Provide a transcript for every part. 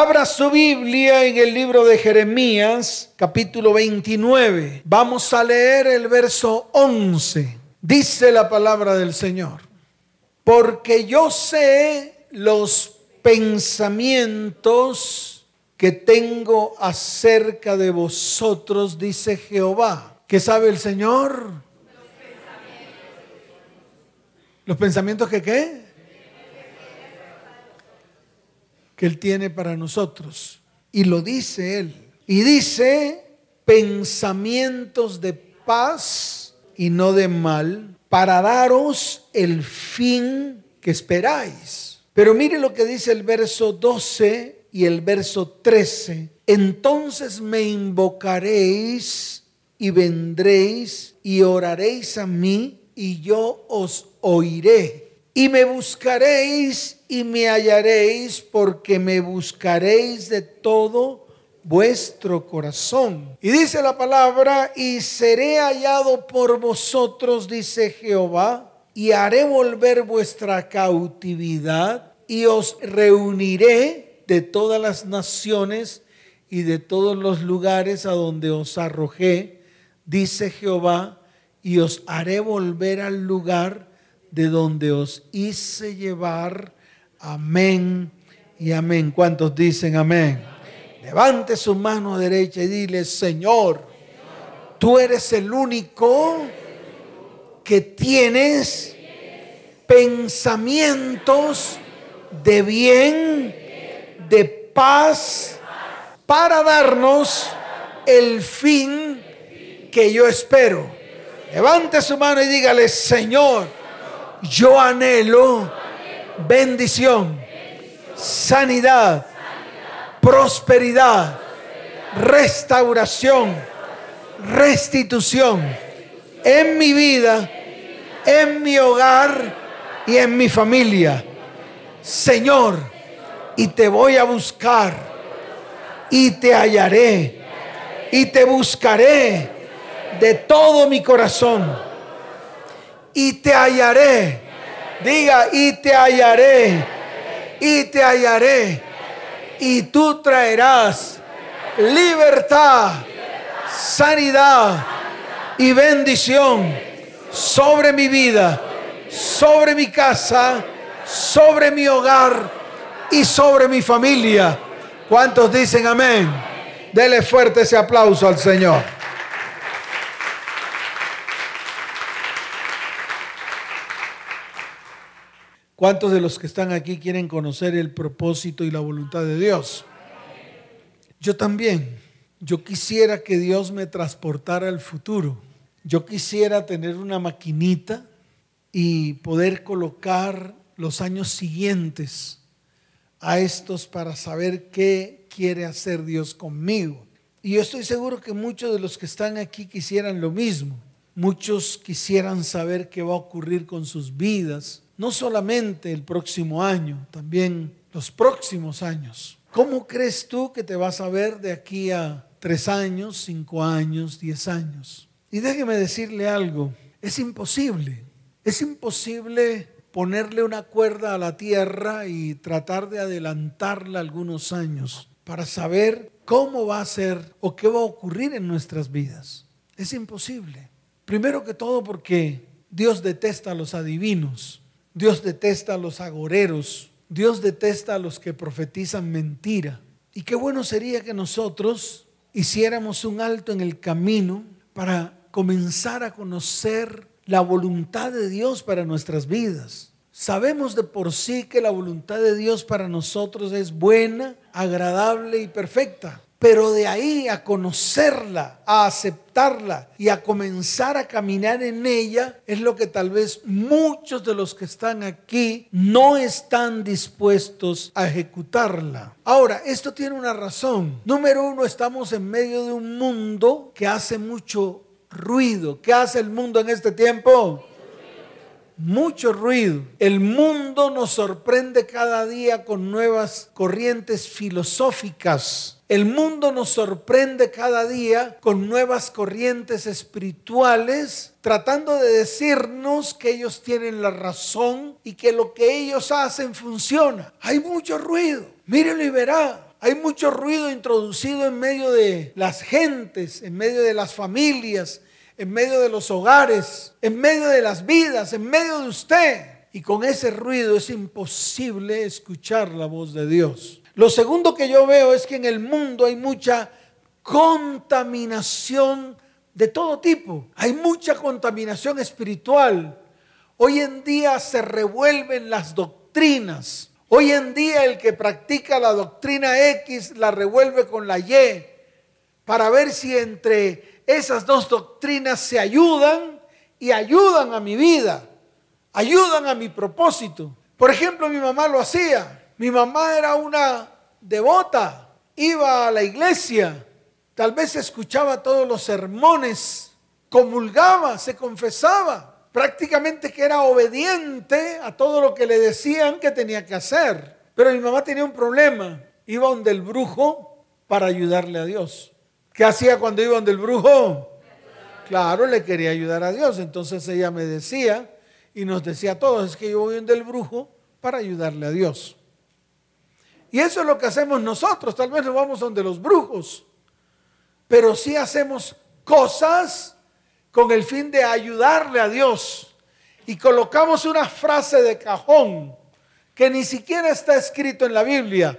Abra su Biblia en el libro de Jeremías, capítulo 29. Vamos a leer el verso 11. Dice la palabra del Señor. Porque yo sé los pensamientos que tengo acerca de vosotros, dice Jehová. ¿Qué sabe el Señor? Los pensamientos que qué? Que Él tiene para nosotros. Y lo dice Él. Y dice pensamientos de paz y no de mal, para daros el fin que esperáis. Pero mire lo que dice el verso 12 y el verso 13. Entonces me invocaréis y vendréis y oraréis a mí y yo os oiré. Y me buscaréis y me hallaréis porque me buscaréis de todo vuestro corazón. Y dice la palabra, y seré hallado por vosotros, dice Jehová, y haré volver vuestra cautividad y os reuniré de todas las naciones y de todos los lugares a donde os arrojé, dice Jehová, y os haré volver al lugar de donde os hice llevar. Amén y amén. ¿Cuántos dicen amén? Levante su mano derecha y dile, Señor, tú eres el único que tienes pensamientos de bien, de paz, para darnos el fin que yo espero. Levante su mano y dígale, Señor, yo anhelo bendición, sanidad, prosperidad, restauración, restitución en mi vida, en mi hogar y en mi familia. Señor, y te voy a buscar y te hallaré y te buscaré de todo mi corazón. Y te hallaré. Diga, y te hallaré. Y te hallaré. Y tú traerás libertad, sanidad y bendición sobre mi vida, sobre mi casa, sobre mi hogar y sobre mi familia. ¿Cuántos dicen amén? Dele fuerte ese aplauso al Señor. ¿Cuántos de los que están aquí quieren conocer el propósito y la voluntad de Dios? Yo también. Yo quisiera que Dios me transportara al futuro. Yo quisiera tener una maquinita y poder colocar los años siguientes a estos para saber qué quiere hacer Dios conmigo. Y yo estoy seguro que muchos de los que están aquí quisieran lo mismo. Muchos quisieran saber qué va a ocurrir con sus vidas no solamente el próximo año, también los próximos años. ¿Cómo crees tú que te vas a ver de aquí a tres años, cinco años, diez años? Y déjeme decirle algo, es imposible, es imposible ponerle una cuerda a la tierra y tratar de adelantarla algunos años para saber cómo va a ser o qué va a ocurrir en nuestras vidas. Es imposible. Primero que todo porque Dios detesta a los adivinos. Dios detesta a los agoreros. Dios detesta a los que profetizan mentira. Y qué bueno sería que nosotros hiciéramos un alto en el camino para comenzar a conocer la voluntad de Dios para nuestras vidas. Sabemos de por sí que la voluntad de Dios para nosotros es buena, agradable y perfecta. Pero de ahí a conocerla, a aceptarla y a comenzar a caminar en ella es lo que tal vez muchos de los que están aquí no están dispuestos a ejecutarla. Ahora, esto tiene una razón. Número uno, estamos en medio de un mundo que hace mucho ruido. ¿Qué hace el mundo en este tiempo? mucho ruido. El mundo nos sorprende cada día con nuevas corrientes filosóficas el mundo nos sorprende cada día con nuevas corrientes espirituales, tratando de decirnos que ellos tienen la razón y que lo que ellos hacen funciona. Hay mucho ruido. Mírelo y verá. Hay mucho ruido introducido en medio de las gentes, en medio de las familias, en medio de los hogares, en medio de las vidas, en medio de usted. Y con ese ruido es imposible escuchar la voz de Dios. Lo segundo que yo veo es que en el mundo hay mucha contaminación de todo tipo. Hay mucha contaminación espiritual. Hoy en día se revuelven las doctrinas. Hoy en día el que practica la doctrina X la revuelve con la Y para ver si entre esas dos doctrinas se ayudan y ayudan a mi vida, ayudan a mi propósito. Por ejemplo, mi mamá lo hacía. Mi mamá era una devota, iba a la iglesia, Tal vez escuchaba todos los sermones, comulgaba, se confesaba, prácticamente que era obediente a todo lo que le decían que tenía que hacer. Pero mi mamá tenía un problema, iba donde el brujo para ayudarle a Dios. ¿Qué hacía cuando iba donde el brujo? Claro, le quería ayudar a Dios. Entonces ella me decía y nos decía a todos, es que yo voy donde el brujo para ayudarle a Dios. Y eso es lo que hacemos nosotros. Tal vez nos vamos donde los brujos pero sí hacemos cosas con el fin de ayudarle a Dios. Y colocamos una frase de cajón que ni siquiera está escrito en la Biblia.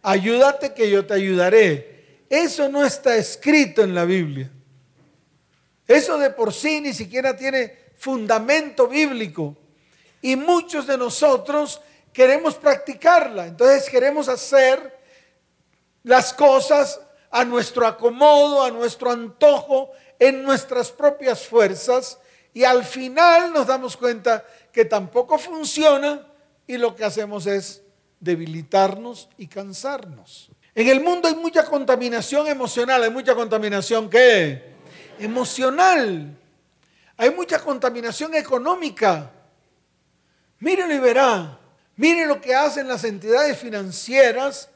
Ayúdate que yo te ayudaré. Eso no está escrito en la Biblia. Eso de por sí ni siquiera tiene fundamento bíblico. Y muchos de nosotros queremos practicarla. Entonces queremos hacer las cosas a nuestro acomodo, a nuestro antojo, en nuestras propias fuerzas y al final nos damos cuenta que tampoco funciona y lo que hacemos es debilitarnos y cansarnos. En el mundo hay mucha contaminación emocional, hay mucha contaminación ¿qué? Emocional. Hay mucha contaminación económica. Mírenlo y verá. Miren lo que hacen las entidades financieras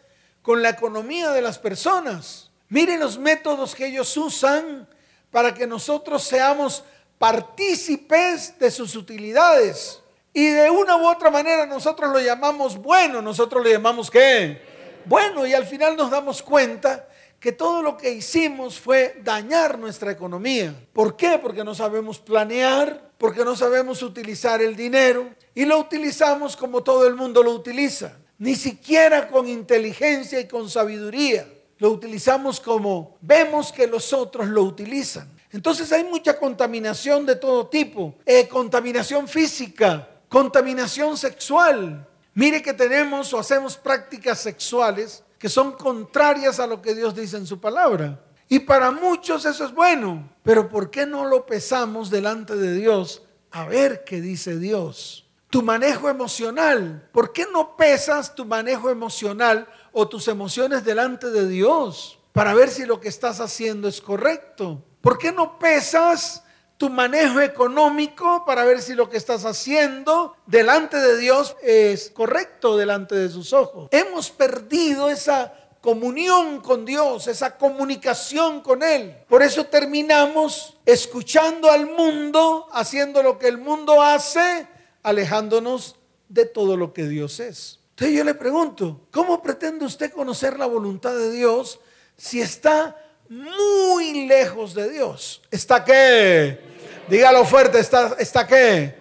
con la economía de las personas. Miren los métodos que ellos usan para que nosotros seamos partícipes de sus utilidades. Y de una u otra manera nosotros lo llamamos bueno, nosotros le llamamos qué? Bueno, y al final nos damos cuenta que todo lo que hicimos fue dañar nuestra economía. ¿Por qué? Porque no sabemos planear, porque no sabemos utilizar el dinero y lo utilizamos como todo el mundo lo utiliza ni siquiera con inteligencia y con sabiduría. Lo utilizamos como vemos que los otros lo utilizan. Entonces hay mucha contaminación de todo tipo. Eh, contaminación física, contaminación sexual. Mire que tenemos o hacemos prácticas sexuales que son contrarias a lo que Dios dice en su palabra. Y para muchos eso es bueno. Pero ¿por qué no lo pesamos delante de Dios a ver qué dice Dios? tu manejo emocional. ¿Por qué no pesas tu manejo emocional o tus emociones delante de Dios para ver si lo que estás haciendo es correcto? ¿Por qué no pesas tu manejo económico para ver si lo que estás haciendo delante de Dios es correcto delante de sus ojos? Hemos perdido esa comunión con Dios, esa comunicación con Él. Por eso terminamos escuchando al mundo, haciendo lo que el mundo hace alejándonos de todo lo que Dios es. Entonces yo le pregunto, ¿cómo pretende usted conocer la voluntad de Dios si está muy lejos de Dios? ¿Está qué? Dígalo fuerte, ¿está, está qué?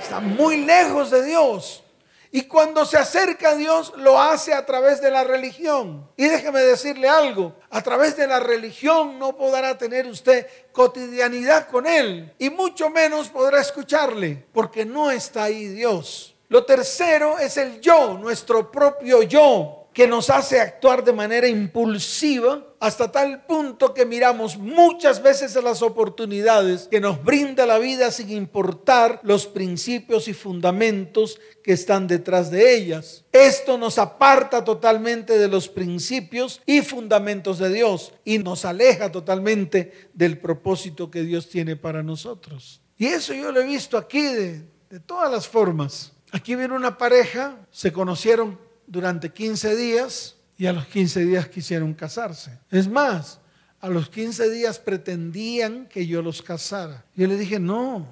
Está muy lejos de Dios. Y cuando se acerca a Dios, lo hace a través de la religión. Y déjeme decirle algo, a través de la religión no podrá tener usted cotidianidad con Él. Y mucho menos podrá escucharle, porque no está ahí Dios. Lo tercero es el yo, nuestro propio yo que nos hace actuar de manera impulsiva hasta tal punto que miramos muchas veces a las oportunidades que nos brinda la vida sin importar los principios y fundamentos que están detrás de ellas. Esto nos aparta totalmente de los principios y fundamentos de Dios y nos aleja totalmente del propósito que Dios tiene para nosotros. Y eso yo lo he visto aquí de, de todas las formas. Aquí viene una pareja, se conocieron durante 15 días y a los 15 días quisieron casarse. Es más, a los 15 días pretendían que yo los casara. Yo le dije, no,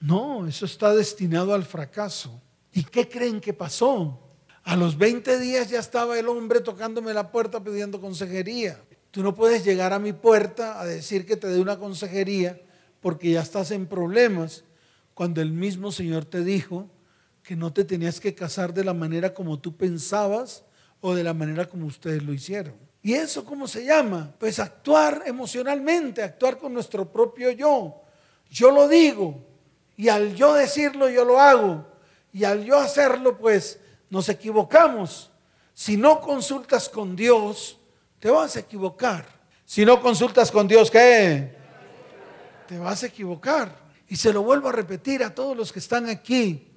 no, eso está destinado al fracaso. ¿Y qué creen que pasó? A los 20 días ya estaba el hombre tocándome la puerta pidiendo consejería. Tú no puedes llegar a mi puerta a decir que te dé una consejería porque ya estás en problemas cuando el mismo Señor te dijo que no te tenías que casar de la manera como tú pensabas o de la manera como ustedes lo hicieron. ¿Y eso cómo se llama? Pues actuar emocionalmente, actuar con nuestro propio yo. Yo lo digo y al yo decirlo yo lo hago y al yo hacerlo pues nos equivocamos. Si no consultas con Dios, te vas a equivocar. Si no consultas con Dios, ¿qué? Te vas a equivocar. Y se lo vuelvo a repetir a todos los que están aquí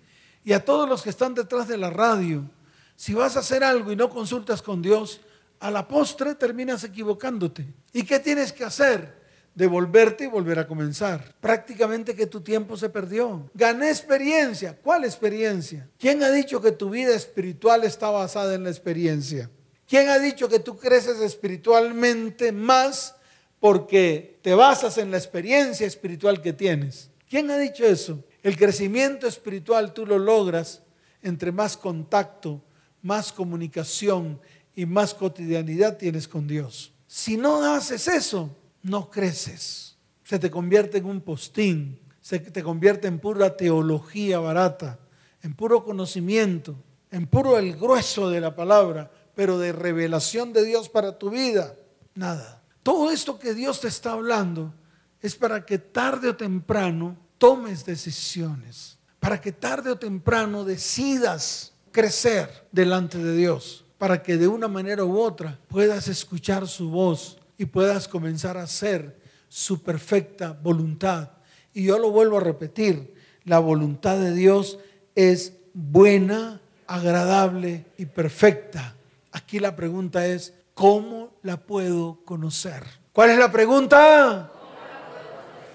y a todos los que están detrás de la radio. Si vas a hacer algo y no consultas con Dios, a la postre terminas equivocándote. ¿Y qué tienes que hacer? Devolverte y volver a comenzar. Prácticamente que tu tiempo se perdió. Gané experiencia. ¿Cuál experiencia? ¿Quién ha dicho que tu vida espiritual está basada en la experiencia? ¿Quién ha dicho que tú creces espiritualmente más porque te basas en la experiencia espiritual que tienes? ¿Quién ha dicho eso? El crecimiento espiritual tú lo logras entre más contacto, más comunicación y más cotidianidad tienes con Dios. Si no haces eso, no creces. Se te convierte en un postín, se te convierte en pura teología barata, en puro conocimiento, en puro el grueso de la palabra, pero de revelación de Dios para tu vida, nada. Todo esto que Dios te está hablando es para que tarde o temprano tomes decisiones, para que tarde o temprano decidas crecer delante de Dios para que de una manera u otra puedas escuchar su voz y puedas comenzar a hacer su perfecta voluntad. Y yo lo vuelvo a repetir, la voluntad de Dios es buena, agradable y perfecta. Aquí la pregunta es, ¿cómo la puedo conocer? ¿Cuál es la pregunta?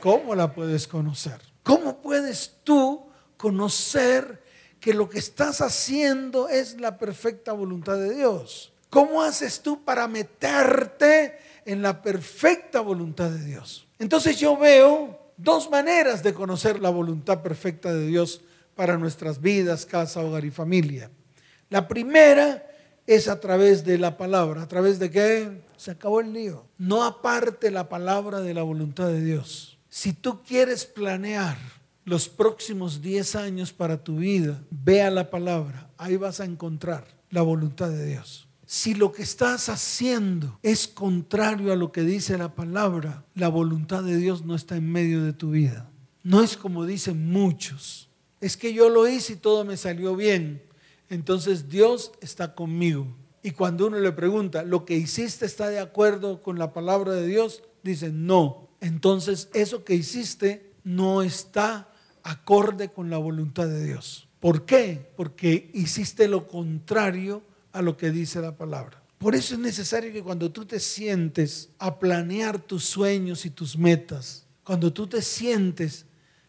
¿Cómo la puedes conocer? ¿Cómo puedes tú conocer que lo que estás haciendo es la perfecta voluntad de Dios. ¿Cómo haces tú para meterte en la perfecta voluntad de Dios? Entonces yo veo dos maneras de conocer la voluntad perfecta de Dios para nuestras vidas, casa, hogar y familia. La primera es a través de la palabra. ¿A través de qué? Se acabó el lío. No aparte la palabra de la voluntad de Dios. Si tú quieres planear los próximos 10 años para tu vida, vea la palabra, ahí vas a encontrar la voluntad de Dios. Si lo que estás haciendo es contrario a lo que dice la palabra, la voluntad de Dios no está en medio de tu vida. No es como dicen muchos. Es que yo lo hice y todo me salió bien. Entonces Dios está conmigo. Y cuando uno le pregunta, ¿lo que hiciste está de acuerdo con la palabra de Dios? Dice, no. Entonces eso que hiciste no está acorde con la voluntad de Dios. ¿Por qué? Porque hiciste lo contrario a lo que dice la palabra. Por eso es necesario que cuando tú te sientes a planear tus sueños y tus metas, cuando tú te sientes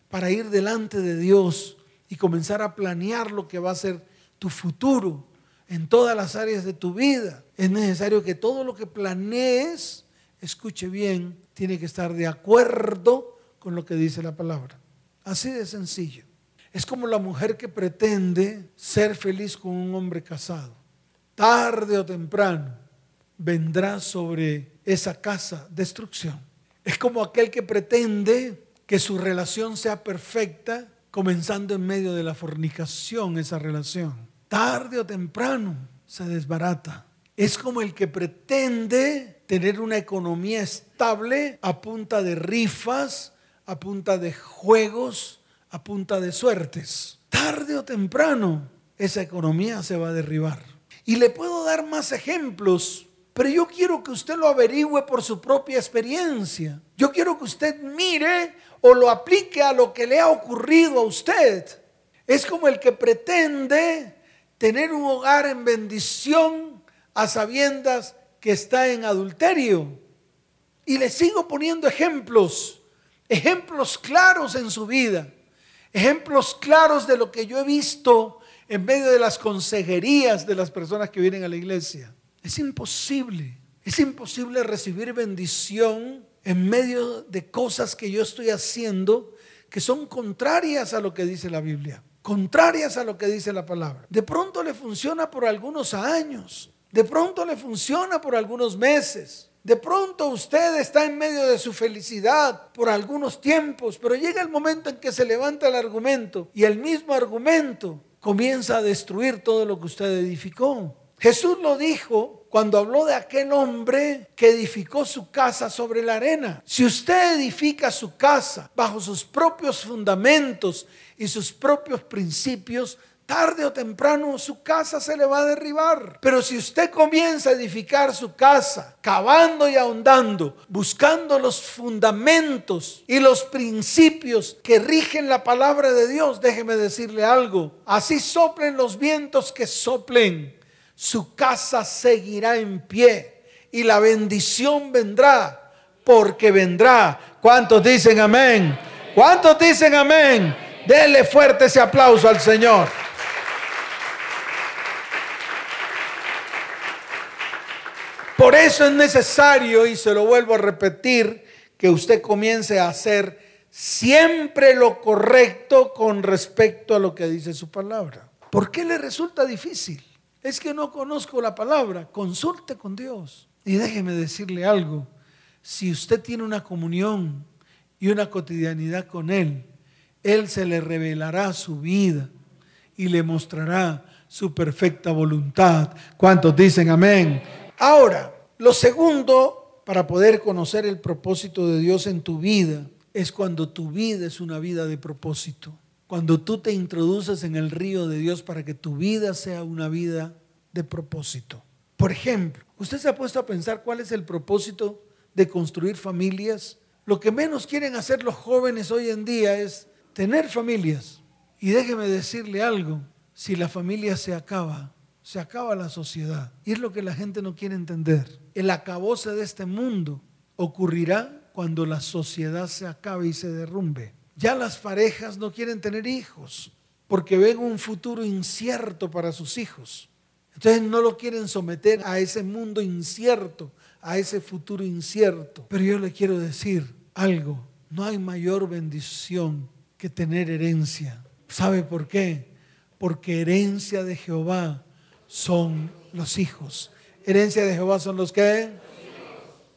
para ir delante de Dios y comenzar a planear lo que va a ser tu futuro en todas las áreas de tu vida, es necesario que todo lo que planees, escuche bien, tiene que estar de acuerdo con lo que dice la palabra. Así de sencillo. Es como la mujer que pretende ser feliz con un hombre casado. Tarde o temprano vendrá sobre esa casa destrucción. Es como aquel que pretende que su relación sea perfecta, comenzando en medio de la fornicación esa relación. Tarde o temprano se desbarata. Es como el que pretende tener una economía estable a punta de rifas, a punta de juegos, a punta de suertes. Tarde o temprano esa economía se va a derribar. Y le puedo dar más ejemplos, pero yo quiero que usted lo averigüe por su propia experiencia. Yo quiero que usted mire o lo aplique a lo que le ha ocurrido a usted. Es como el que pretende tener un hogar en bendición a sabiendas que está en adulterio. Y le sigo poniendo ejemplos ejemplos claros en su vida, ejemplos claros de lo que yo he visto en medio de las consejerías de las personas que vienen a la iglesia. Es imposible, es imposible recibir bendición en medio de cosas que yo estoy haciendo que son contrarias a lo que dice la Biblia. contrarias a lo que dice la palabra. De pronto le funciona por algunos años, de pronto le funciona por algunos meses. De pronto usted está en medio de su felicidad por algunos tiempos, pero llega el momento en que se levanta el argumento y el mismo argumento comienza a destruir todo lo que usted edificó. Jesús lo dijo cuando habló de aquel hombre que edificó su casa sobre la arena. Si usted edifica su casa bajo sus propios fundamentos y sus propios principios, tarde o temprano su casa se le va a derribar. Pero si usted comienza a edificar su casa, cavando y ahondando, buscando los fundamentos y los principios que rigen la palabra de Dios, déjeme decirle algo, así soplen los vientos que soplen, su casa seguirá en pie y la bendición vendrá porque vendrá. ¿Cuántos dicen amén? ¿Cuántos dicen amén? Dele fuerte ese aplauso al Señor. Por eso es necesario, y se lo vuelvo a repetir, que usted comience a hacer siempre lo correcto con respecto a lo que dice su palabra. ¿Por qué le resulta difícil? Es que no conozco la palabra. Consulte con Dios. Y déjeme decirle algo. Si usted tiene una comunión y una cotidianidad con Él, Él se le revelará su vida y le mostrará su perfecta voluntad. ¿Cuántos dicen amén? Ahora, lo segundo para poder conocer el propósito de Dios en tu vida es cuando tu vida es una vida de propósito. Cuando tú te introduces en el río de Dios para que tu vida sea una vida de propósito. Por ejemplo, ¿usted se ha puesto a pensar cuál es el propósito de construir familias? Lo que menos quieren hacer los jóvenes hoy en día es tener familias. Y déjeme decirle algo, si la familia se acaba, se acaba la sociedad. Y es lo que la gente no quiere entender. El acabose de este mundo ocurrirá cuando la sociedad se acabe y se derrumbe. Ya las parejas no quieren tener hijos porque ven un futuro incierto para sus hijos. Entonces no lo quieren someter a ese mundo incierto, a ese futuro incierto. Pero yo le quiero decir algo, no hay mayor bendición que tener herencia. ¿Sabe por qué? Porque herencia de Jehová son los hijos. Herencia de Jehová son los que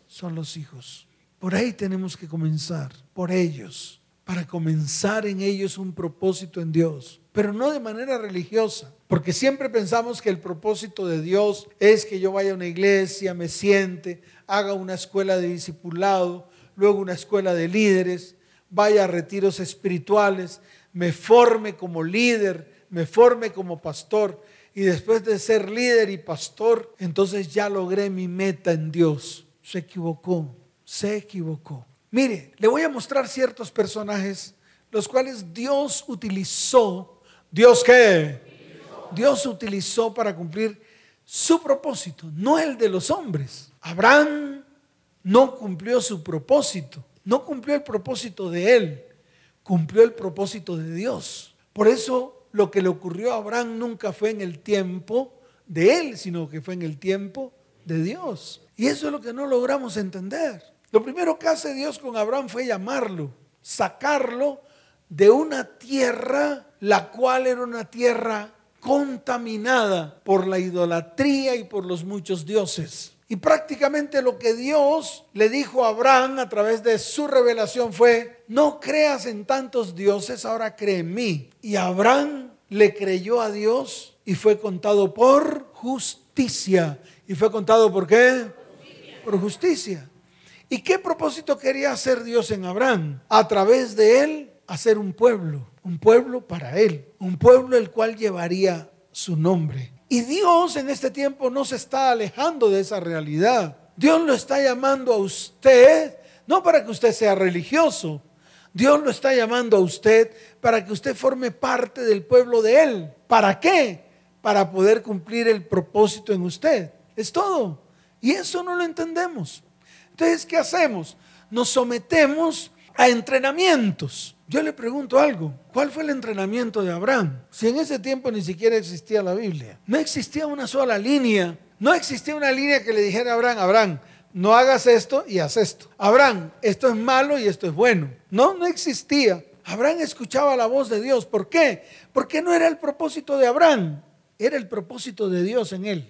son los hijos. Por ahí tenemos que comenzar, por ellos, para comenzar en ellos un propósito en Dios, pero no de manera religiosa, porque siempre pensamos que el propósito de Dios es que yo vaya a una iglesia, me siente, haga una escuela de discipulado, luego una escuela de líderes, vaya a retiros espirituales, me forme como líder, me forme como pastor y después de ser líder y pastor, entonces ya logré mi meta en Dios. Se equivocó, se equivocó. Mire, le voy a mostrar ciertos personajes los cuales Dios utilizó. ¿Dios qué? Dios utilizó para cumplir su propósito, no el de los hombres. Abraham no cumplió su propósito, no cumplió el propósito de él, cumplió el propósito de Dios. Por eso lo que le ocurrió a Abraham nunca fue en el tiempo de él, sino que fue en el tiempo de Dios. Y eso es lo que no logramos entender. Lo primero que hace Dios con Abraham fue llamarlo, sacarlo de una tierra, la cual era una tierra contaminada por la idolatría y por los muchos dioses. Y prácticamente lo que Dios le dijo a Abraham a través de su revelación fue, no creas en tantos dioses, ahora cree en mí. Y Abraham le creyó a Dios y fue contado por justicia. ¿Y fue contado por qué? Por justicia. ¿Y qué propósito quería hacer Dios en Abraham? A través de él hacer un pueblo, un pueblo para él, un pueblo el cual llevaría su nombre. Y Dios en este tiempo no se está alejando de esa realidad. Dios lo está llamando a usted, no para que usted sea religioso. Dios lo está llamando a usted para que usted forme parte del pueblo de Él. ¿Para qué? Para poder cumplir el propósito en usted. Es todo. Y eso no lo entendemos. Entonces, ¿qué hacemos? Nos sometemos a entrenamientos. Yo le pregunto algo, ¿cuál fue el entrenamiento de Abraham? Si en ese tiempo ni siquiera existía la Biblia, no existía una sola línea, no existía una línea que le dijera a Abraham, Abraham, no hagas esto y haz esto. Abraham, esto es malo y esto es bueno. No, no existía. Abraham escuchaba la voz de Dios. ¿Por qué? Porque no era el propósito de Abraham, era el propósito de Dios en él.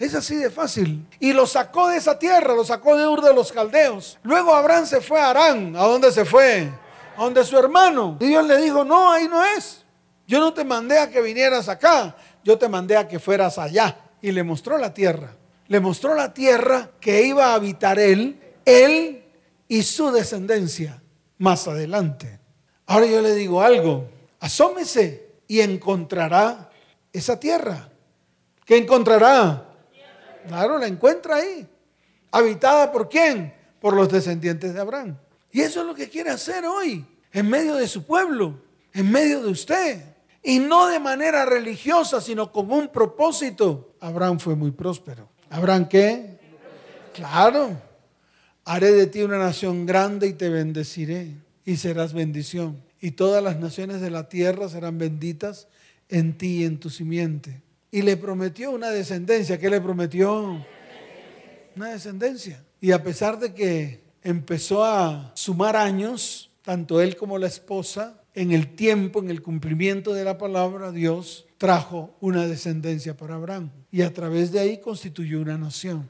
Es así de fácil. Y lo sacó de esa tierra, lo sacó de Ur de los Caldeos. Luego Abraham se fue a Arán. ¿A dónde se fue? Donde su hermano. Y Dios le dijo, no, ahí no es. Yo no te mandé a que vinieras acá, yo te mandé a que fueras allá. Y le mostró la tierra. Le mostró la tierra que iba a habitar él, él y su descendencia más adelante. Ahora yo le digo algo, asómese y encontrará esa tierra. ¿Qué encontrará? Claro, la encuentra ahí. ¿Habitada por quién? Por los descendientes de Abraham. Y eso es lo que quiere hacer hoy, en medio de su pueblo, en medio de usted. Y no de manera religiosa, sino con un propósito. Abraham fue muy próspero. ¿Abraham qué? Claro. Haré de ti una nación grande y te bendeciré y serás bendición. Y todas las naciones de la tierra serán benditas en ti y en tu simiente. Y le prometió una descendencia. ¿Qué le prometió? Una descendencia. Y a pesar de que empezó a sumar años, tanto él como la esposa, en el tiempo, en el cumplimiento de la palabra, Dios trajo una descendencia para Abraham. Y a través de ahí constituyó una nación.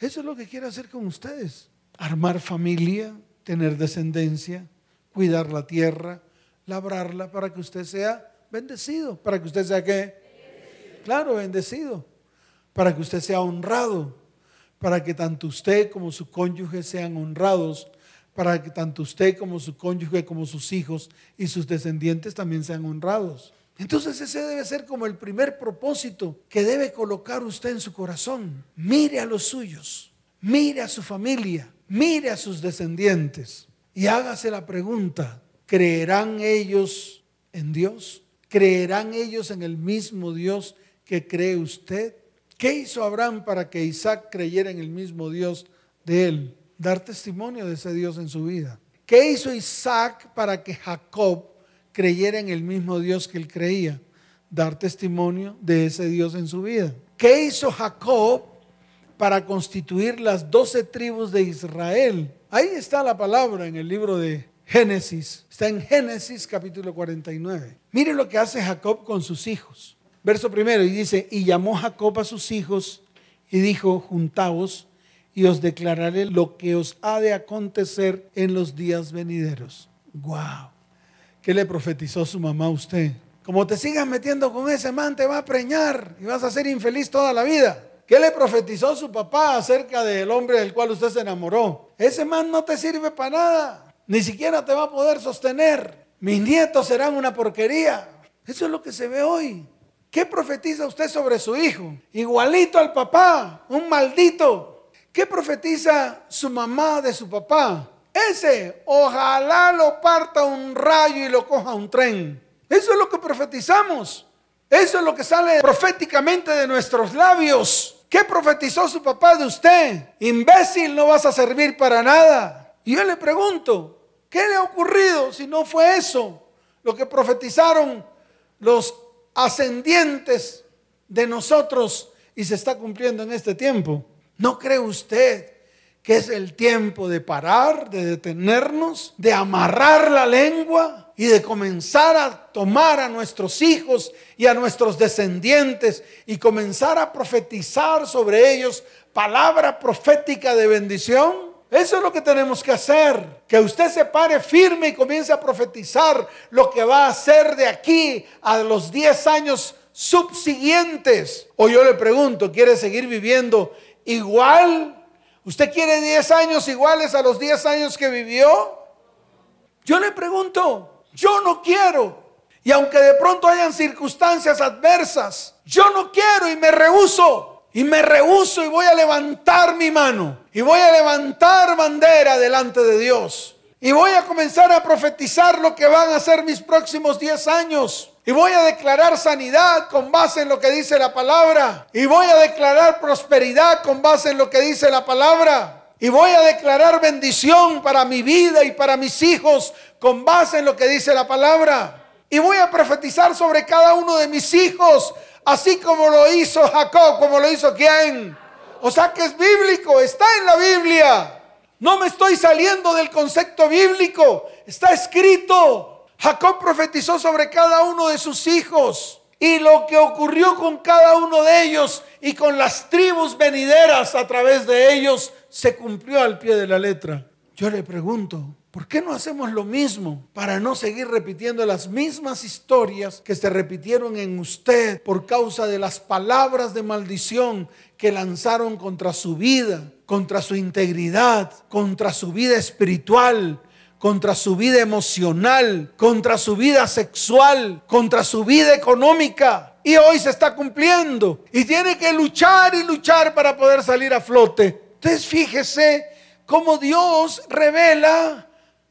Eso es lo que quiere hacer con ustedes. Armar familia, tener descendencia, cuidar la tierra, labrarla para que usted sea bendecido. Para que usted sea qué? Claro, bendecido. Para que usted sea honrado. Para que tanto usted como su cónyuge sean honrados. Para que tanto usted como su cónyuge como sus hijos y sus descendientes también sean honrados. Entonces ese debe ser como el primer propósito que debe colocar usted en su corazón. Mire a los suyos, mire a su familia, mire a sus descendientes y hágase la pregunta, ¿creerán ellos en Dios? ¿Creerán ellos en el mismo Dios que cree usted? ¿Qué hizo Abraham para que Isaac creyera en el mismo Dios de él? Dar testimonio de ese Dios en su vida. ¿Qué hizo Isaac para que Jacob creyera en el mismo Dios que él creía? Dar testimonio de ese Dios en su vida. ¿Qué hizo Jacob para constituir las doce tribus de Israel? Ahí está la palabra en el libro de Génesis. Está en Génesis capítulo 49. Mire lo que hace Jacob con sus hijos. Verso primero, y dice, y llamó Jacob a sus hijos y dijo, juntaos y os declararé lo que os ha de acontecer en los días venideros. Wow. ¿Qué le profetizó su mamá a usted? Como te sigas metiendo con ese man, te va a preñar y vas a ser infeliz toda la vida. ¿Qué le profetizó su papá acerca del hombre del cual usted se enamoró? Ese man no te sirve para nada. Ni siquiera te va a poder sostener. Mis nietos serán una porquería. Eso es lo que se ve hoy. ¿Qué profetiza usted sobre su hijo? Igualito al papá, un maldito. ¿Qué profetiza su mamá de su papá? Ese, ojalá lo parta un rayo y lo coja un tren. Eso es lo que profetizamos. Eso es lo que sale proféticamente de nuestros labios. ¿Qué profetizó su papá de usted? Imbécil, no vas a servir para nada. Y yo le pregunto, ¿qué le ha ocurrido si no fue eso? Lo que profetizaron los ascendientes de nosotros y se está cumpliendo en este tiempo. ¿No cree usted que es el tiempo de parar, de detenernos, de amarrar la lengua y de comenzar a tomar a nuestros hijos y a nuestros descendientes y comenzar a profetizar sobre ellos palabra profética de bendición? Eso es lo que tenemos que hacer. Que usted se pare firme y comience a profetizar lo que va a hacer de aquí a los 10 años subsiguientes. O yo le pregunto, ¿quiere seguir viviendo igual? ¿Usted quiere 10 años iguales a los 10 años que vivió? Yo le pregunto, yo no quiero. Y aunque de pronto hayan circunstancias adversas, yo no quiero y me rehuso. Y me rehuso y voy a levantar mi mano. Y voy a levantar bandera delante de Dios. Y voy a comenzar a profetizar lo que van a ser mis próximos 10 años. Y voy a declarar sanidad con base en lo que dice la palabra. Y voy a declarar prosperidad con base en lo que dice la palabra. Y voy a declarar bendición para mi vida y para mis hijos con base en lo que dice la palabra. Y voy a profetizar sobre cada uno de mis hijos Así como lo hizo Jacob, como lo hizo quién. O sea que es bíblico, está en la Biblia. No me estoy saliendo del concepto bíblico, está escrito. Jacob profetizó sobre cada uno de sus hijos. Y lo que ocurrió con cada uno de ellos y con las tribus venideras a través de ellos se cumplió al pie de la letra. Yo le pregunto, ¿por qué no hacemos lo mismo para no seguir repitiendo las mismas historias que se repitieron en usted por causa de las palabras de maldición que lanzaron contra su vida, contra su integridad, contra su vida espiritual, contra su vida emocional, contra su vida sexual, contra su vida económica. Y hoy se está cumpliendo. Y tiene que luchar y luchar para poder salir a flote. Entonces fíjese cómo Dios revela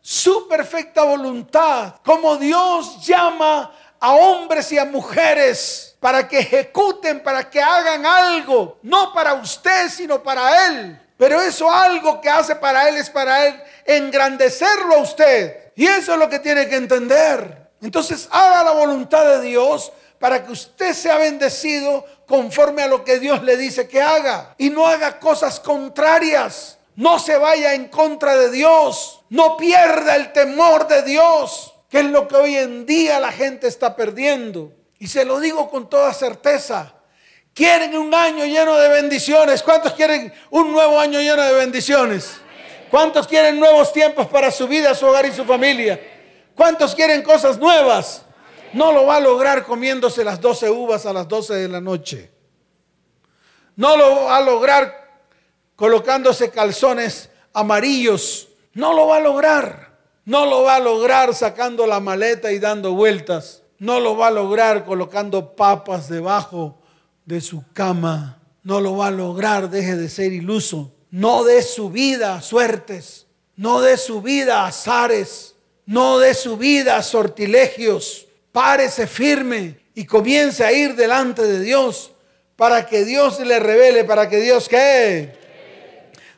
su perfecta voluntad, cómo Dios llama a hombres y a mujeres para que ejecuten, para que hagan algo, no para usted, sino para Él. Pero eso algo que hace para Él es para Él engrandecerlo a usted. Y eso es lo que tiene que entender. Entonces haga la voluntad de Dios para que usted sea bendecido conforme a lo que Dios le dice que haga. Y no haga cosas contrarias. No se vaya en contra de Dios. No pierda el temor de Dios, que es lo que hoy en día la gente está perdiendo. Y se lo digo con toda certeza. Quieren un año lleno de bendiciones. ¿Cuántos quieren un nuevo año lleno de bendiciones? ¿Cuántos quieren nuevos tiempos para su vida, su hogar y su familia? ¿Cuántos quieren cosas nuevas? No lo va a lograr comiéndose las 12 uvas a las 12 de la noche. No lo va a lograr colocándose calzones amarillos. No lo va a lograr. No lo va a lograr sacando la maleta y dando vueltas. No lo va a lograr colocando papas debajo de su cama. No lo va a lograr. Deje de ser iluso. No de su vida suertes, no de su vida azares, no de su vida sortilegios. Párese firme y comience a ir delante de Dios para que Dios le revele, para que Dios qué.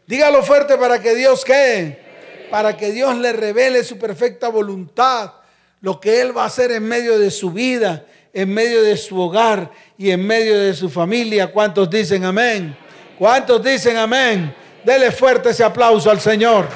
Dígalo fuerte para que Dios qué. Para que Dios le revele su perfecta voluntad, lo que Él va a hacer en medio de su vida, en medio de su hogar y en medio de su familia. ¿Cuántos dicen amén? ¿Cuántos dicen amén? Dele fuerte ese aplauso al Señor.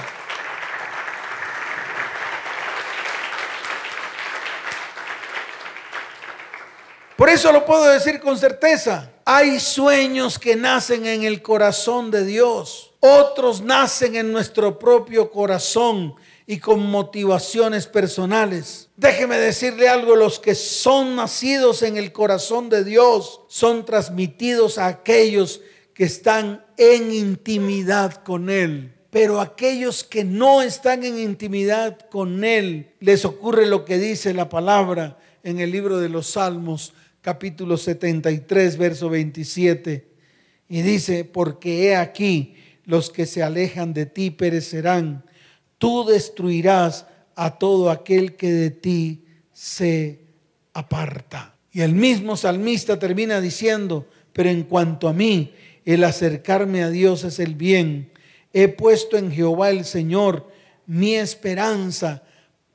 Por eso lo puedo decir con certeza. Hay sueños que nacen en el corazón de Dios. Otros nacen en nuestro propio corazón y con motivaciones personales. Déjeme decirle algo, los que son nacidos en el corazón de Dios son transmitidos a aquellos que están en intimidad con Él. Pero aquellos que no están en intimidad con Él, les ocurre lo que dice la palabra en el libro de los Salmos, capítulo 73, verso 27. Y dice, porque he aquí, los que se alejan de ti perecerán. Tú destruirás a todo aquel que de ti se aparta. Y el mismo salmista termina diciendo, pero en cuanto a mí, el acercarme a Dios es el bien. He puesto en Jehová el Señor mi esperanza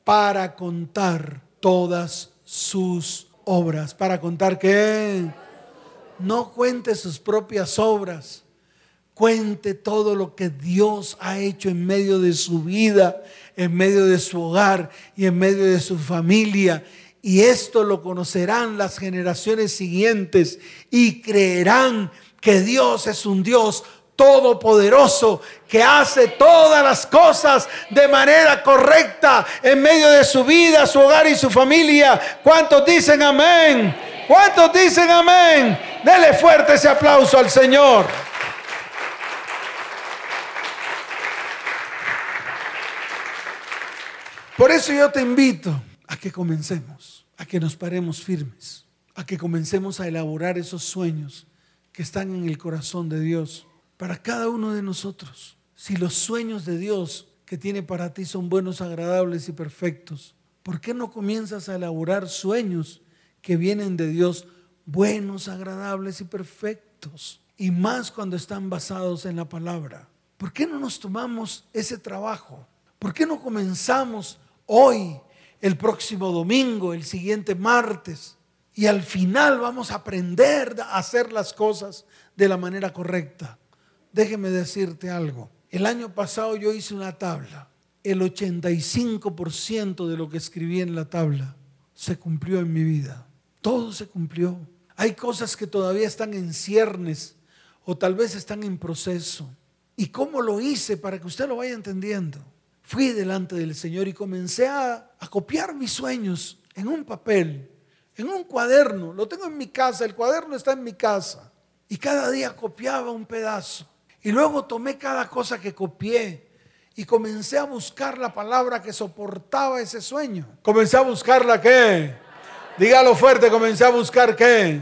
para contar todas sus obras. Para contar que no cuente sus propias obras. Cuente todo lo que Dios ha hecho en medio de su vida, en medio de su hogar y en medio de su familia. Y esto lo conocerán las generaciones siguientes y creerán que Dios es un Dios todopoderoso que hace todas las cosas de manera correcta en medio de su vida, su hogar y su familia. ¿Cuántos dicen amén? ¿Cuántos dicen amén? Dele fuerte ese aplauso al Señor. Por eso yo te invito a que comencemos, a que nos paremos firmes, a que comencemos a elaborar esos sueños que están en el corazón de Dios para cada uno de nosotros. Si los sueños de Dios que tiene para ti son buenos, agradables y perfectos, ¿por qué no comienzas a elaborar sueños que vienen de Dios buenos, agradables y perfectos? Y más cuando están basados en la palabra. ¿Por qué no nos tomamos ese trabajo? ¿Por qué no comenzamos hoy, el próximo domingo, el siguiente martes, y al final vamos a aprender a hacer las cosas de la manera correcta. Déjeme decirte algo. El año pasado yo hice una tabla el 85% de lo que escribí en la tabla se cumplió en mi vida. Todo se cumplió. Hay cosas que todavía están en ciernes o tal vez están en proceso. ¿Y cómo lo hice para que usted lo vaya entendiendo? Fui delante del Señor y comencé a, copiar mis sueños en un papel, en un cuaderno. Lo tengo en mi casa, el cuaderno está en mi casa. Y cada día copiaba un pedazo. Y luego tomé cada cosa que copié y comencé a buscar la palabra que soportaba ese sueño. Comencé a buscar la qué. Dígalo fuerte, comencé a buscar qué.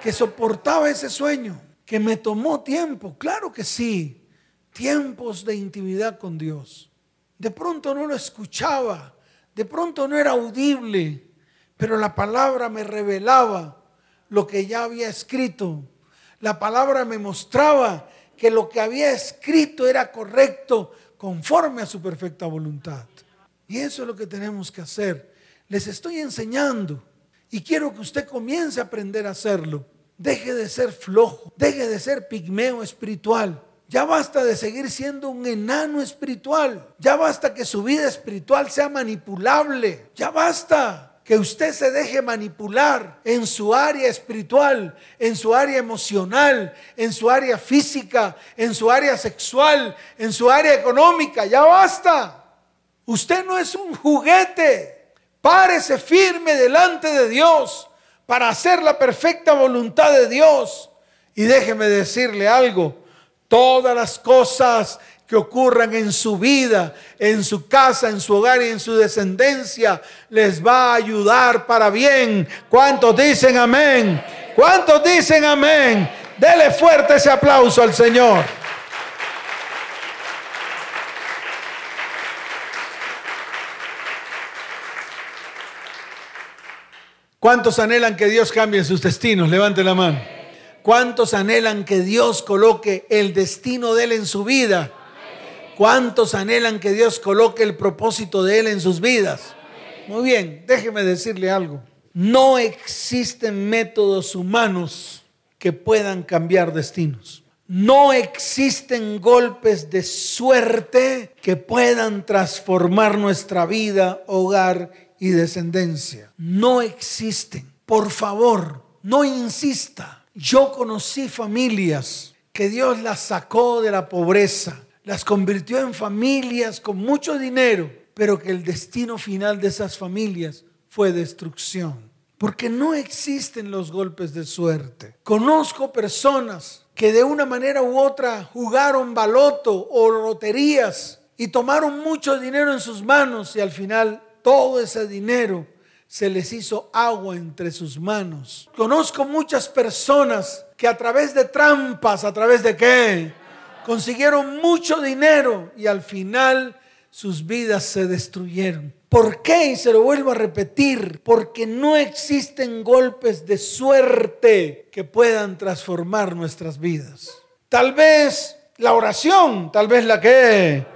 Que soportaba ese sueño, que me tomó tiempo, claro que sí, tiempos de intimidad con Dios. De pronto no lo escuchaba, de pronto no era audible, pero la palabra me revelaba lo que ya había escrito. La palabra me mostraba que lo que había escrito era correcto, conforme a su perfecta voluntad. Y eso es lo que tenemos que hacer. Les estoy enseñando y quiero que usted comience a aprender a hacerlo. Deje de ser flojo, deje de ser pigmeo espiritual. Ya basta de seguir siendo un enano espiritual. Ya basta que su vida espiritual sea manipulable. Ya basta que usted se deje manipular en su área espiritual, en su área emocional, en su área física, en su área sexual, en su área económica. Ya basta. Usted no es un juguete. Párese firme delante de Dios para hacer la perfecta voluntad de Dios. Y déjeme decirle algo. Todas las cosas que ocurran en su vida, en su casa, en su hogar y en su descendencia, les va a ayudar para bien. ¿Cuántos dicen amén? ¿Cuántos dicen amén? Dele fuerte ese aplauso al Señor. ¿Cuántos anhelan que Dios cambie sus destinos? Levante la mano. ¿Cuántos anhelan que Dios coloque el destino de Él en su vida? ¿Cuántos anhelan que Dios coloque el propósito de Él en sus vidas? Muy bien, déjeme decirle algo. No existen métodos humanos que puedan cambiar destinos. No existen golpes de suerte que puedan transformar nuestra vida, hogar y descendencia. No existen. Por favor, no insista. Yo conocí familias que Dios las sacó de la pobreza, las convirtió en familias con mucho dinero, pero que el destino final de esas familias fue destrucción. Porque no existen los golpes de suerte. Conozco personas que de una manera u otra jugaron baloto o loterías y tomaron mucho dinero en sus manos y al final todo ese dinero se les hizo agua entre sus manos. Conozco muchas personas que a través de trampas, a través de qué? consiguieron mucho dinero y al final sus vidas se destruyeron. ¿Por qué? Y se lo vuelvo a repetir, porque no existen golpes de suerte que puedan transformar nuestras vidas. Tal vez la oración, tal vez la que,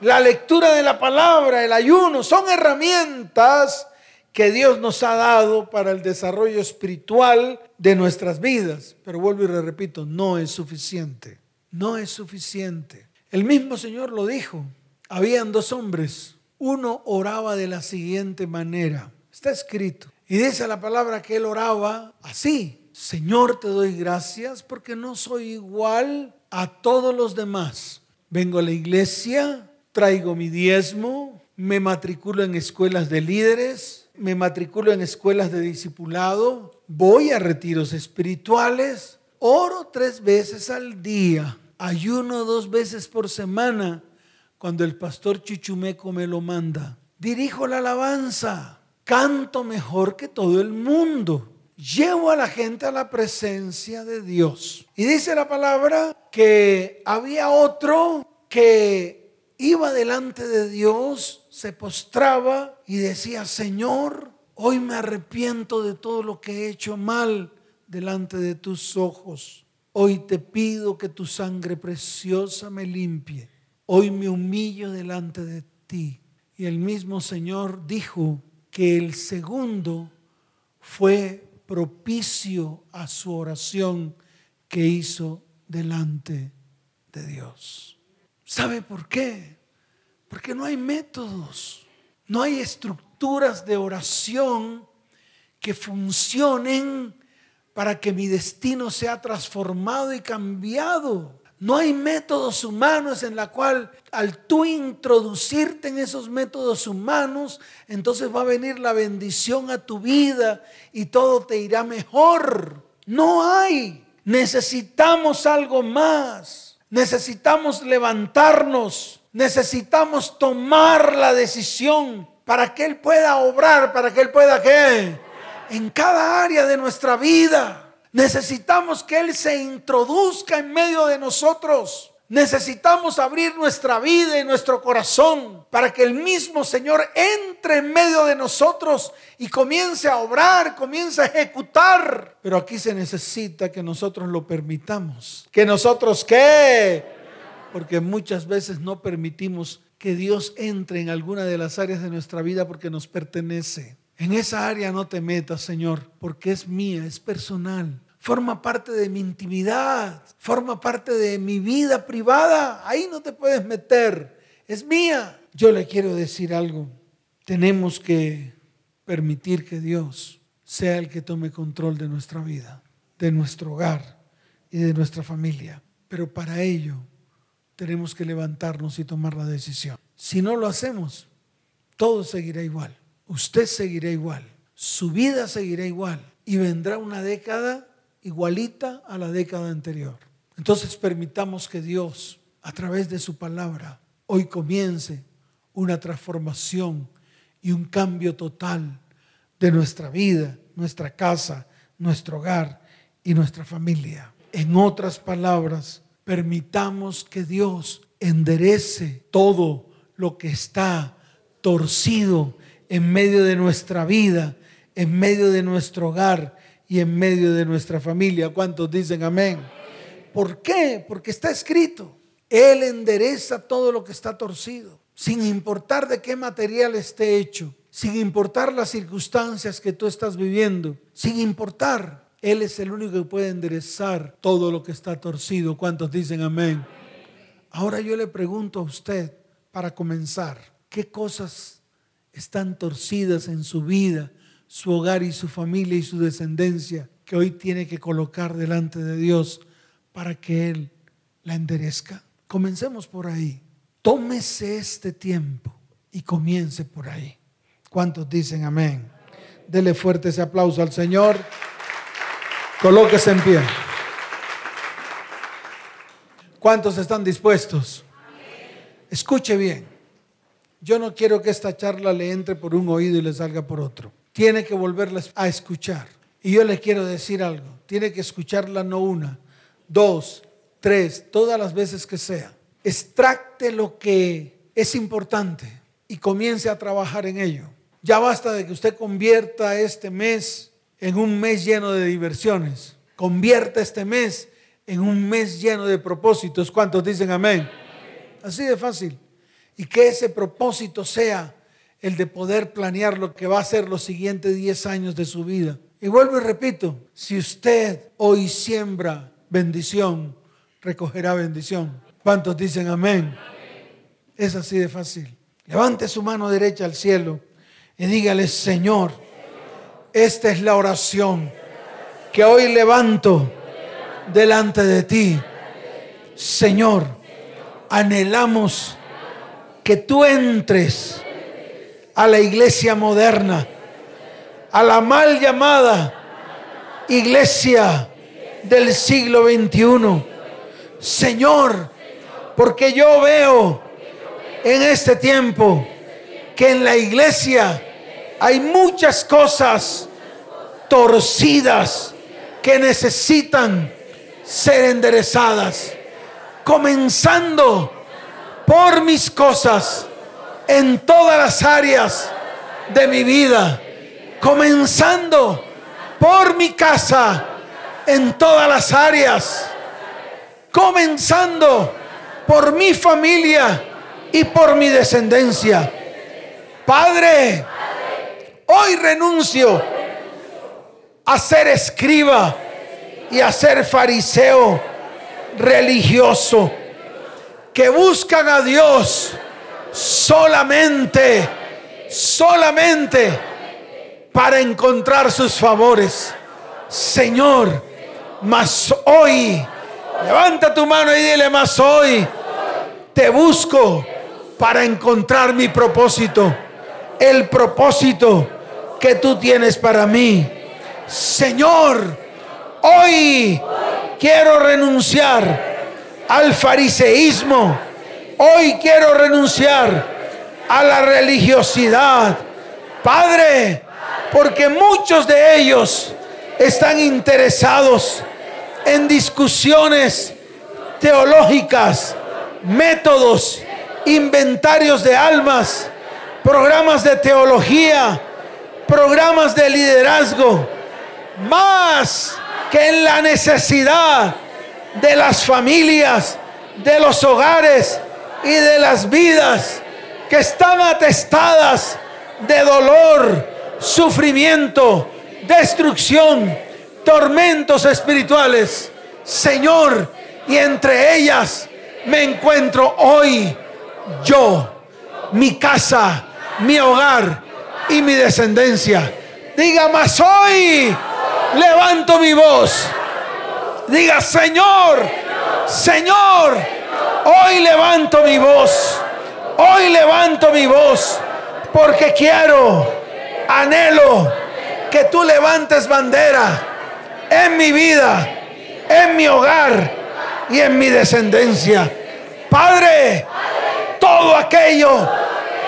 la lectura de la palabra, el ayuno, son herramientas que Dios nos ha dado para el desarrollo espiritual de nuestras vidas. Pero vuelvo y repito, no es suficiente no es suficiente. El mismo Señor lo dijo. Habían dos hombres. Uno oraba de la siguiente manera. Está escrito. Y dice la palabra que él oraba así. Señor, te doy gracias porque no soy igual a todos los demás. Vengo a la iglesia, traigo mi diezmo, me matriculo en escuelas de líderes, me matriculo en escuelas de discipulado, voy a retiros espirituales, oro tres veces al día ayuno dos veces por semana cuando el pastor Chichumeco me lo manda. Dirijo la alabanza, canto mejor que todo el mundo. Llevo a la gente a la presencia de Dios. Y dice la palabra que había otro que iba delante de Dios, se postraba y decía, Señor, hoy me arrepiento de todo lo que he hecho mal delante de tus ojos. Hoy te pido que tu sangre preciosa me limpie. Hoy me humillo delante de ti. Y el mismo Señor dijo que el segundo fue propicio a su oración que hizo delante de Dios. ¿Sabe por qué? Porque no hay métodos, no hay estructuras de oración que funcionen para que mi destino sea transformado y cambiado. No hay métodos humanos en la cual al tú introducirte en esos métodos humanos, entonces va a venir la bendición a tu vida y todo te irá mejor. No hay. Necesitamos algo más. Necesitamos levantarnos. Necesitamos tomar la decisión para que Él pueda obrar, para que Él pueda qué? En cada área de nuestra vida. Necesitamos que Él se introduzca en medio de nosotros. Necesitamos abrir nuestra vida y nuestro corazón para que el mismo Señor entre en medio de nosotros y comience a obrar, comience a ejecutar. Pero aquí se necesita que nosotros lo permitamos. Que nosotros qué? Porque muchas veces no permitimos que Dios entre en alguna de las áreas de nuestra vida porque nos pertenece. En esa área no te metas, Señor, porque es mía, es personal. Forma parte de mi intimidad, forma parte de mi vida privada. Ahí no te puedes meter, es mía. Yo le quiero decir algo. Tenemos que permitir que Dios sea el que tome control de nuestra vida, de nuestro hogar y de nuestra familia. Pero para ello tenemos que levantarnos y tomar la decisión. Si no lo hacemos, todo seguirá igual usted seguirá igual, su vida seguirá igual y vendrá una década igualita a la década anterior. Entonces permitamos que Dios, a través de su palabra, hoy comience una transformación y un cambio total de nuestra vida, nuestra casa, nuestro hogar y nuestra familia. En otras palabras, permitamos que Dios enderece todo lo que está torcido en medio de nuestra vida, en medio de nuestro hogar y en medio de nuestra familia. ¿Cuántos dicen amén? ¿Por qué? Porque está escrito. Él endereza todo lo que está torcido, sin importar de qué material esté hecho, sin importar las circunstancias que tú estás viviendo, sin importar. Él es el único que puede enderezar todo lo que está torcido. ¿Cuántos dicen amén? Ahora yo le pregunto a usted, para comenzar, ¿qué cosas están torcidas en su vida, su hogar y su familia y su descendencia, que hoy tiene que colocar delante de Dios para que Él la enderezca. Comencemos por ahí. Tómese este tiempo y comience por ahí. ¿Cuántos dicen amén? Dele fuerte ese aplauso al Señor. Colóquese en pie. ¿Cuántos están dispuestos? Escuche bien. Yo no quiero que esta charla le entre por un oído y le salga por otro. Tiene que volverla a escuchar. Y yo le quiero decir algo. Tiene que escucharla no una, dos, tres, todas las veces que sea. Extracte lo que es importante y comience a trabajar en ello. Ya basta de que usted convierta este mes en un mes lleno de diversiones. Convierta este mes en un mes lleno de propósitos. ¿Cuántos dicen amén? Así de fácil y que ese propósito sea el de poder planear lo que va a ser los siguientes 10 años de su vida. Y vuelvo y repito, si usted hoy siembra bendición, recogerá bendición. ¿Cuántos dicen amén? Es así de fácil. Levante su mano derecha al cielo y dígale, Señor, esta es la oración que hoy levanto delante de ti. Señor, anhelamos que tú entres a la iglesia moderna, a la mal llamada iglesia del siglo XXI. Señor, porque yo veo en este tiempo que en la iglesia hay muchas cosas torcidas que necesitan ser enderezadas, comenzando por mis cosas en todas las áreas de mi vida, comenzando por mi casa en todas las áreas, comenzando por mi familia y por mi descendencia. Padre, hoy renuncio a ser escriba y a ser fariseo religioso que buscan a Dios solamente, solamente para encontrar sus favores. Señor, mas hoy, levanta tu mano y dile, mas hoy te busco para encontrar mi propósito, el propósito que tú tienes para mí. Señor, hoy quiero renunciar al fariseísmo. Hoy quiero renunciar a la religiosidad. Padre, porque muchos de ellos están interesados en discusiones teológicas, métodos, inventarios de almas, programas de teología, programas de liderazgo, más que en la necesidad de las familias, de los hogares y de las vidas que están atestadas de dolor, sufrimiento, destrucción, tormentos espirituales. Señor, y entre ellas me encuentro hoy yo, mi casa, mi hogar y mi descendencia. Diga más hoy, levanto mi voz. Diga, Señor, Señor, hoy levanto mi voz. Hoy levanto mi voz porque quiero, anhelo que tú levantes bandera en mi vida, en mi hogar y en mi descendencia. Padre, todo aquello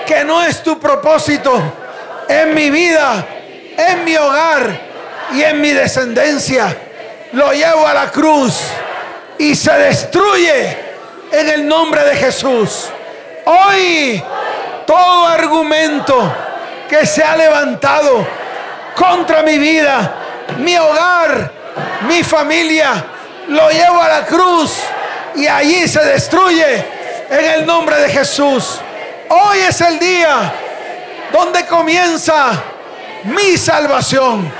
que no es tu propósito en mi vida, en mi hogar y en mi descendencia, lo llevo a la cruz y se destruye en el nombre de Jesús. Hoy todo argumento que se ha levantado contra mi vida, mi hogar, mi familia, lo llevo a la cruz y allí se destruye en el nombre de Jesús. Hoy es el día donde comienza mi salvación.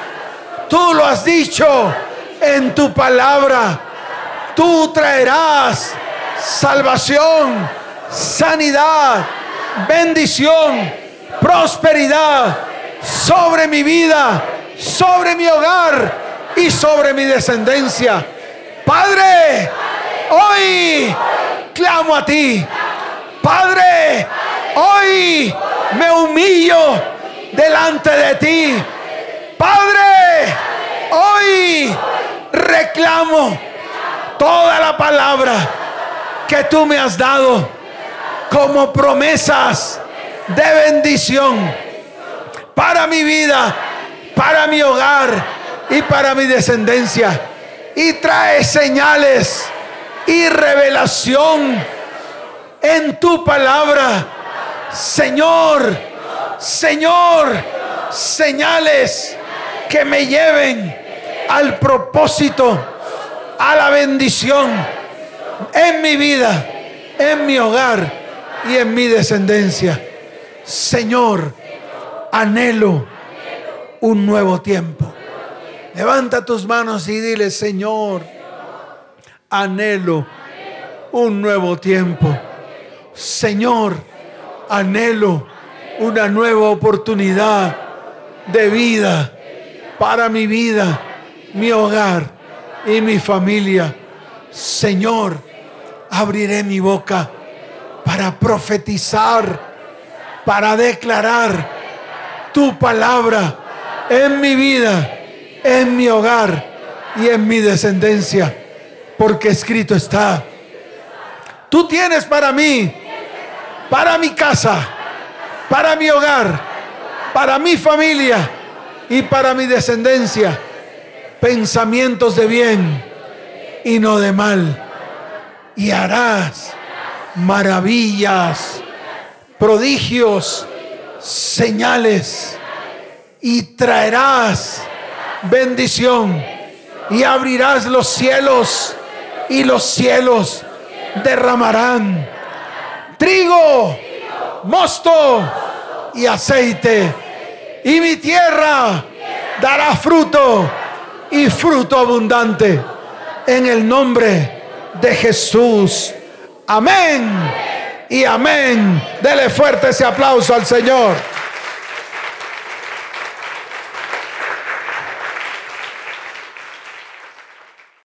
Tú lo has dicho en tu palabra. Tú traerás salvación, sanidad, bendición, prosperidad sobre mi vida, sobre mi hogar y sobre mi descendencia. Padre, hoy clamo a ti. Padre, hoy me humillo delante de ti. Padre, hoy reclamo toda la palabra que tú me has dado como promesas de bendición para mi vida, para mi hogar y para mi descendencia. Y trae señales y revelación en tu palabra. Señor, Señor, señales que me lleven al propósito, a la bendición en mi vida, en mi hogar y en mi descendencia. Señor, anhelo un nuevo tiempo. Levanta tus manos y dile, Señor, anhelo un nuevo tiempo. Señor, anhelo una nueva oportunidad de vida para mi vida, mi hogar y mi familia. Señor, abriré mi boca para profetizar, para declarar tu palabra en mi vida, en mi hogar y en mi descendencia, porque escrito está. Tú tienes para mí, para mi casa, para mi hogar, para mi familia y para mi descendencia, pensamientos de bien y no de mal. Y harás maravillas, prodigios señales y traerás bendición y abrirás los cielos y los cielos derramarán trigo, mosto y aceite y mi tierra dará fruto y fruto abundante en el nombre de Jesús. Amén y amén. Dele fuerte ese aplauso al Señor.